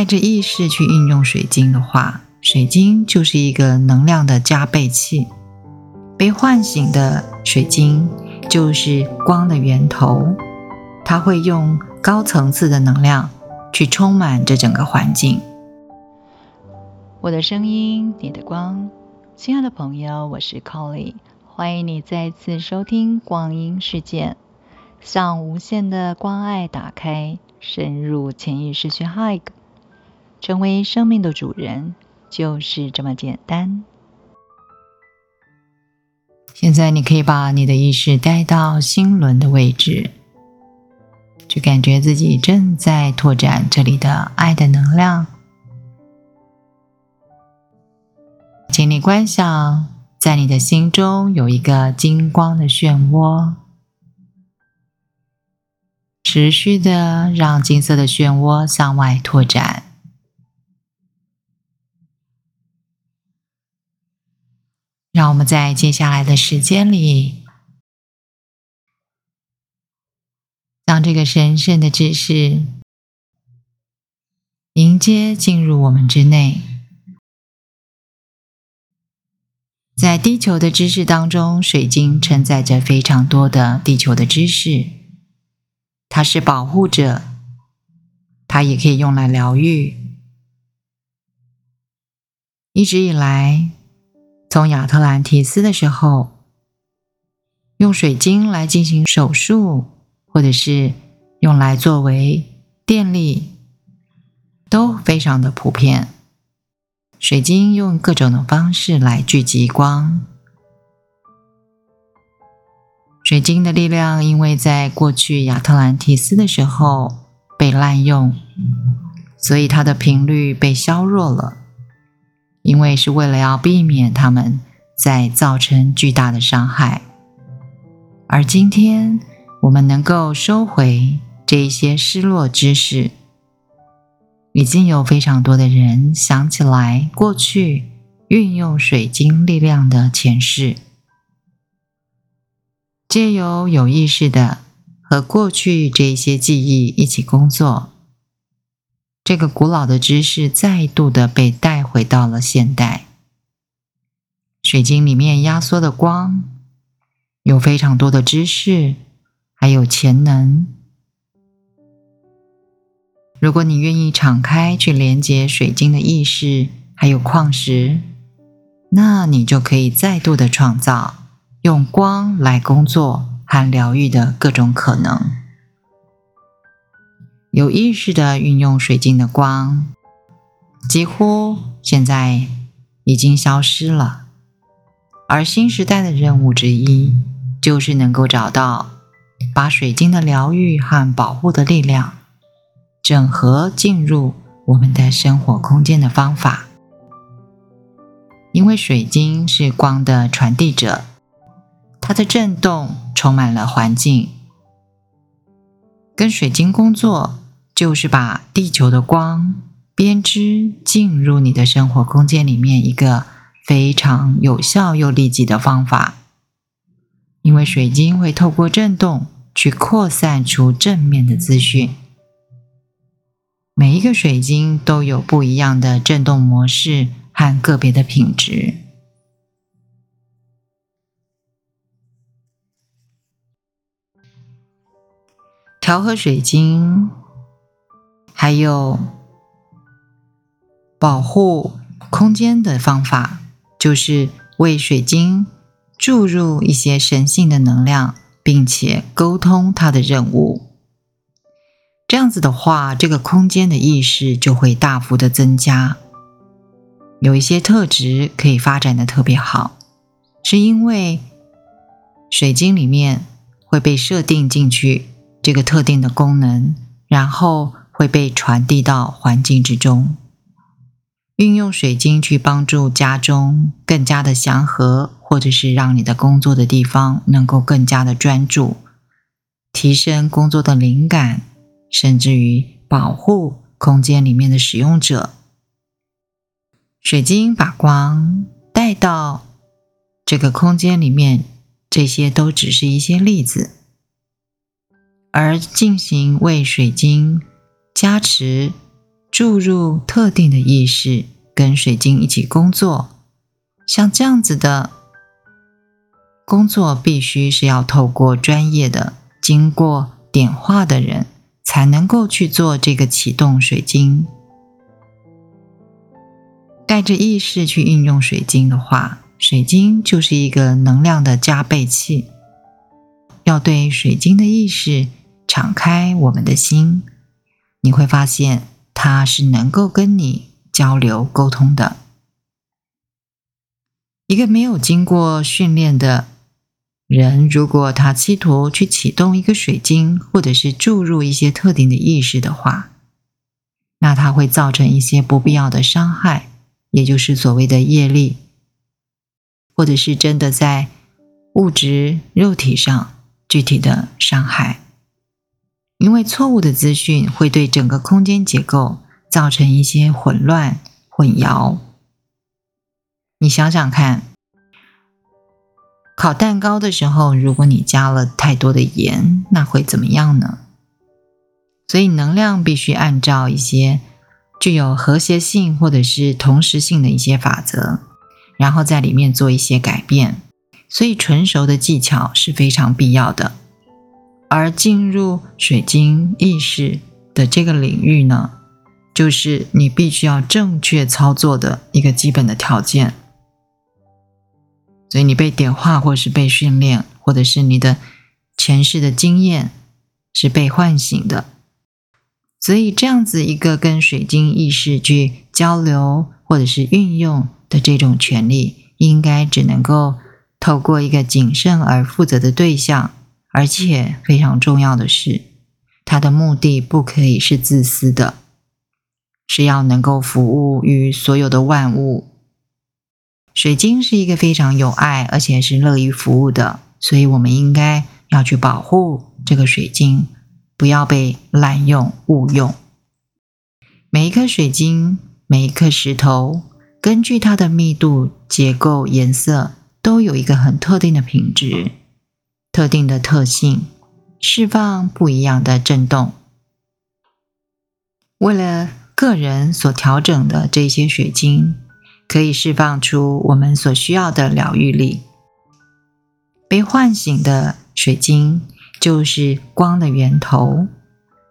带着意识去运用水晶的话，水晶就是一个能量的加倍器。被唤醒的水晶就是光的源头，它会用高层次的能量去充满这整个环境。我的声音，你的光，亲爱的朋友，我是 Colly，欢迎你再次收听光阴世界，向无限的关爱打开，深入潜意识去 hug，成为生命的主人，就是这么简单。现在你可以把你的意识带到心轮的位置，去感觉自己正在拓展这里的爱的能量。请你观想，在你的心中有一个金光的漩涡，持续的让金色的漩涡向外拓展。让我们在接下来的时间里，让这个神圣的知识迎接进入我们之内。在地球的知识当中，水晶承载着非常多的地球的知识，它是保护者，它也可以用来疗愈。一直以来。从亚特兰提斯的时候，用水晶来进行手术，或者是用来作为电力，都非常的普遍。水晶用各种的方式来聚集光。水晶的力量，因为在过去亚特兰提斯的时候被滥用，所以它的频率被削弱了。因为是为了要避免他们再造成巨大的伤害，而今天我们能够收回这一些失落知识，已经有非常多的人想起来过去运用水晶力量的前世，借由有意识的和过去这一些记忆一起工作。这个古老的知识再度的被带回到了现代。水晶里面压缩的光，有非常多的知识，还有潜能。如果你愿意敞开去连接水晶的意识，还有矿石，那你就可以再度的创造用光来工作和疗愈的各种可能。有意识的运用水晶的光，几乎现在已经消失了。而新时代的任务之一，就是能够找到把水晶的疗愈和保护的力量整合进入我们的生活空间的方法。因为水晶是光的传递者，它的震动充满了环境，跟水晶工作。就是把地球的光编织进入你的生活空间里面，一个非常有效又立即的方法。因为水晶会透过震动去扩散出正面的资讯。每一个水晶都有不一样的震动模式和个别的品质。调和水晶。还有保护空间的方法，就是为水晶注入一些神性的能量，并且沟通它的任务。这样子的话，这个空间的意识就会大幅的增加。有一些特质可以发展的特别好，是因为水晶里面会被设定进去这个特定的功能，然后。会被传递到环境之中。运用水晶去帮助家中更加的祥和，或者是让你的工作的地方能够更加的专注，提升工作的灵感，甚至于保护空间里面的使用者。水晶把光带到这个空间里面，这些都只是一些例子，而进行为水晶。加持注入特定的意识，跟水晶一起工作。像这样子的工作，必须是要透过专业的、经过点化的人，才能够去做这个启动水晶。带着意识去运用水晶的话，水晶就是一个能量的加倍器。要对水晶的意识敞开我们的心，你会发现他是能够跟你交流沟通的。一个没有经过训练的人，如果他企图去启动一个水晶，或者是注入一些特定的意识的话，那它会造成一些不必要的伤害，也就是所谓的业力，或者是真的在物质肉体上。具体的伤害，因为错误的资讯会对整个空间结构造成一些混乱、混淆。你想想看，烤蛋糕的时候，如果你加了太多的盐，那会怎么样呢？所以，能量必须按照一些具有和谐性或者是同时性的一些法则，然后在里面做一些改变。所以，纯熟的技巧是非常必要的。而进入水晶意识的这个领域呢，就是你必须要正确操作的一个基本的条件。所以，你被点化，或是被训练，或者是你的前世的经验是被唤醒的。所以，这样子一个跟水晶意识去交流，或者是运用的这种权利，应该只能够。透过一个谨慎而负责的对象，而且非常重要的是，他的目的不可以是自私的，是要能够服务于所有的万物。水晶是一个非常有爱，而且是乐于服务的，所以我们应该要去保护这个水晶，不要被滥用误用。每一颗水晶，每一颗石头，根据它的密度、结构、颜色。都有一个很特定的品质、特定的特性，释放不一样的震动。为了个人所调整的这些水晶，可以释放出我们所需要的疗愈力。被唤醒的水晶就是光的源头，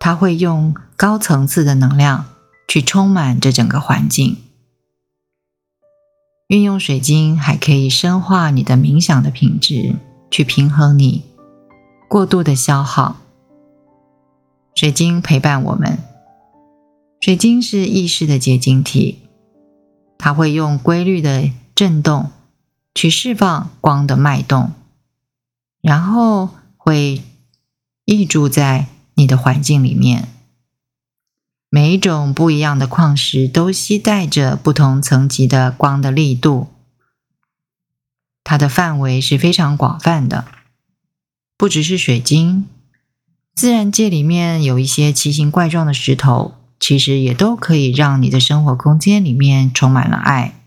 它会用高层次的能量去充满这整个环境。运用水晶还可以深化你的冥想的品质，去平衡你过度的消耗。水晶陪伴我们，水晶是意识的结晶体，它会用规律的振动去释放光的脉动，然后会溢注在你的环境里面。每一种不一样的矿石都携带着不同层级的光的力度，它的范围是非常广泛的，不只是水晶，自然界里面有一些奇形怪状的石头，其实也都可以让你的生活空间里面充满了爱。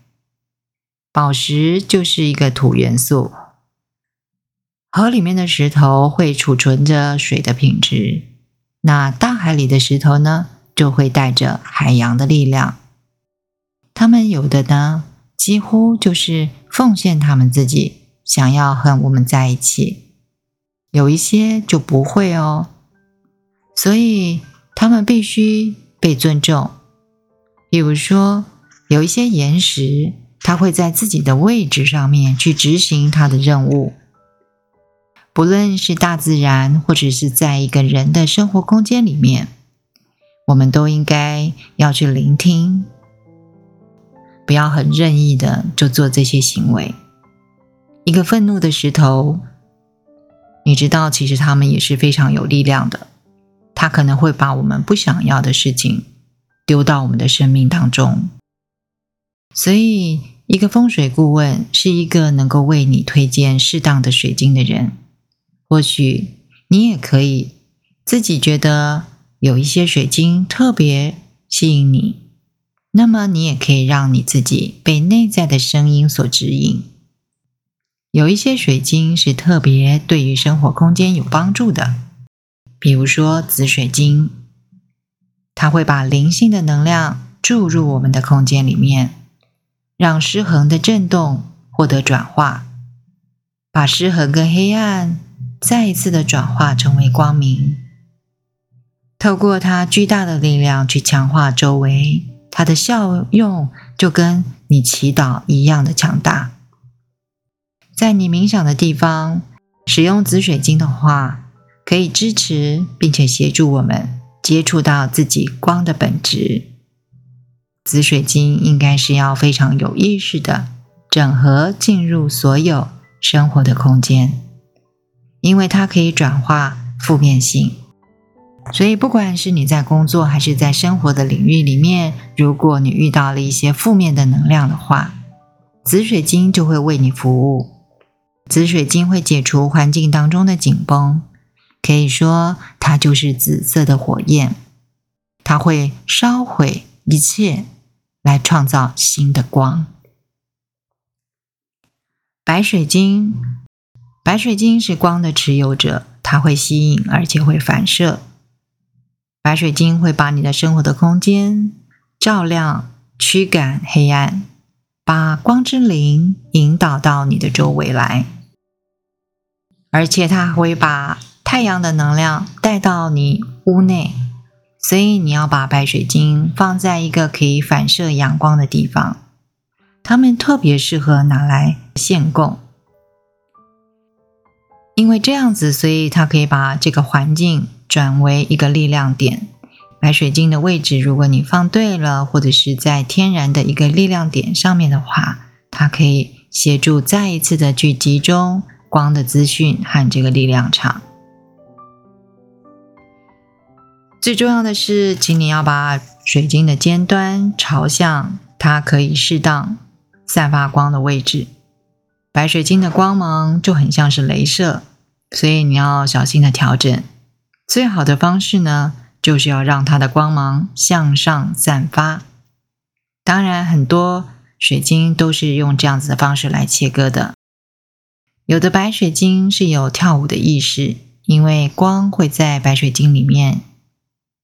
宝石就是一个土元素，河里面的石头会储存着水的品质，那大海里的石头呢？就会带着海洋的力量。他们有的呢，几乎就是奉献他们自己，想要和我们在一起；有一些就不会哦，所以他们必须被尊重。比如说，有一些岩石，它会在自己的位置上面去执行它的任务。不论是大自然，或者是在一个人的生活空间里面。我们都应该要去聆听，不要很任意的就做这些行为。一个愤怒的石头，你知道，其实他们也是非常有力量的。他可能会把我们不想要的事情丢到我们的生命当中。所以，一个风水顾问是一个能够为你推荐适当的水晶的人。或许你也可以自己觉得。有一些水晶特别吸引你，那么你也可以让你自己被内在的声音所指引。有一些水晶是特别对于生活空间有帮助的，比如说紫水晶，它会把灵性的能量注入我们的空间里面，让失衡的震动获得转化，把失衡跟黑暗再一次的转化成为光明。透过它巨大的力量去强化周围，它的效用就跟你祈祷一样的强大。在你冥想的地方使用紫水晶的话，可以支持并且协助我们接触到自己光的本质。紫水晶应该是要非常有意识的整合进入所有生活的空间，因为它可以转化负面性。所以，不管是你在工作还是在生活的领域里面，如果你遇到了一些负面的能量的话，紫水晶就会为你服务。紫水晶会解除环境当中的紧绷，可以说它就是紫色的火焰，它会烧毁一切，来创造新的光。白水晶，白水晶是光的持有者，它会吸引而且会反射。白水晶会把你的生活的空间照亮，驱赶黑暗，把光之灵引导到你的周围来。而且它会把太阳的能量带到你屋内，所以你要把白水晶放在一个可以反射阳光的地方。它们特别适合拿来献供，因为这样子，所以它可以把这个环境转为一个力量点。白水晶的位置，如果你放对了，或者是在天然的一个力量点上面的话，它可以协助再一次的去集中。光的资讯和这个力量场，最重要的是，请你要把水晶的尖端朝向它可以适当散发光的位置。白水晶的光芒就很像是镭射，所以你要小心的调整。最好的方式呢，就是要让它的光芒向上散发。当然，很多水晶都是用这样子的方式来切割的。有的白水晶是有跳舞的意识，因为光会在白水晶里面，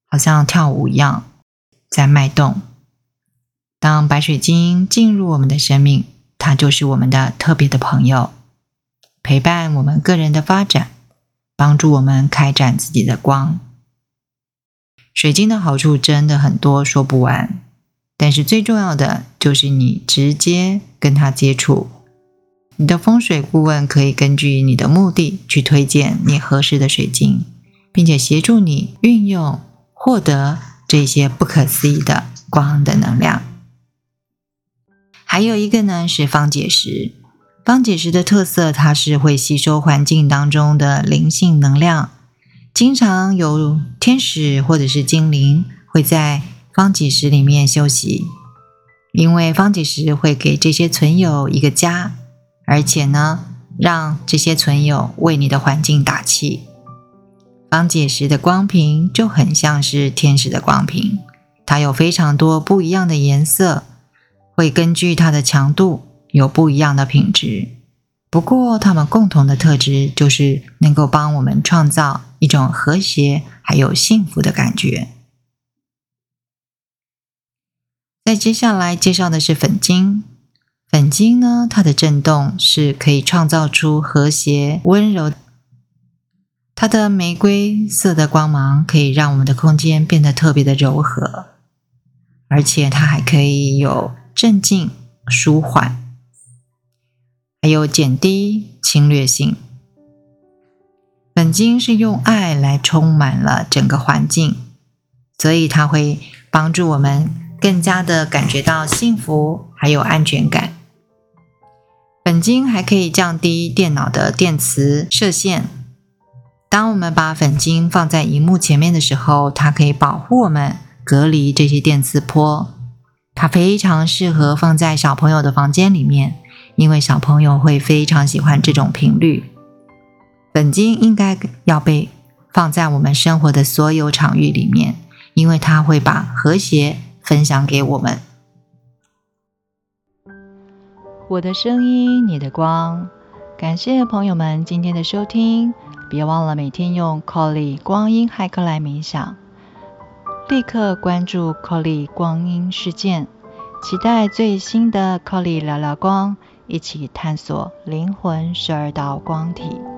好像跳舞一样在脉动。当白水晶进入我们的生命，它就是我们的特别的朋友，陪伴我们个人的发展，帮助我们开展自己的光。水晶的好处真的很多，说不完。但是最重要的就是你直接跟它接触。你的风水顾问可以根据你的目的去推荐你合适的水晶，并且协助你运用获得这些不可思议的光的能量。还有一个呢是方解石，方解石的特色，它是会吸收环境当中的灵性能量，经常有天使或者是精灵会在方解石里面休息，因为方解石会给这些存有一个家。而且呢，让这些存有为你的环境打气。方解石的光屏就很像是天使的光屏，它有非常多不一样的颜色，会根据它的强度有不一样的品质。不过，它们共同的特质就是能够帮我们创造一种和谐还有幸福的感觉。在接下来介绍的是粉晶。粉晶呢，它的震动是可以创造出和谐、温柔。它的玫瑰色的光芒可以让我们的空间变得特别的柔和，而且它还可以有镇静、舒缓，还有减低侵略性。粉晶是用爱来充满了整个环境，所以它会帮助我们更加的感觉到幸福，还有安全感。粉晶还可以降低电脑的电磁射线。当我们把粉晶放在荧幕前面的时候，它可以保护我们，隔离这些电磁波。它非常适合放在小朋友的房间里面，因为小朋友会非常喜欢这种频率。本金应该要被放在我们生活的所有场域里面，因为它会把和谐分享给我们。我的声音，你的光。感谢朋友们今天的收听，别忘了每天用 Colly 光阴骇客来冥想。立刻关注 Colly 光阴事件，期待最新的 Colly 聊聊光，一起探索灵魂十二道光体。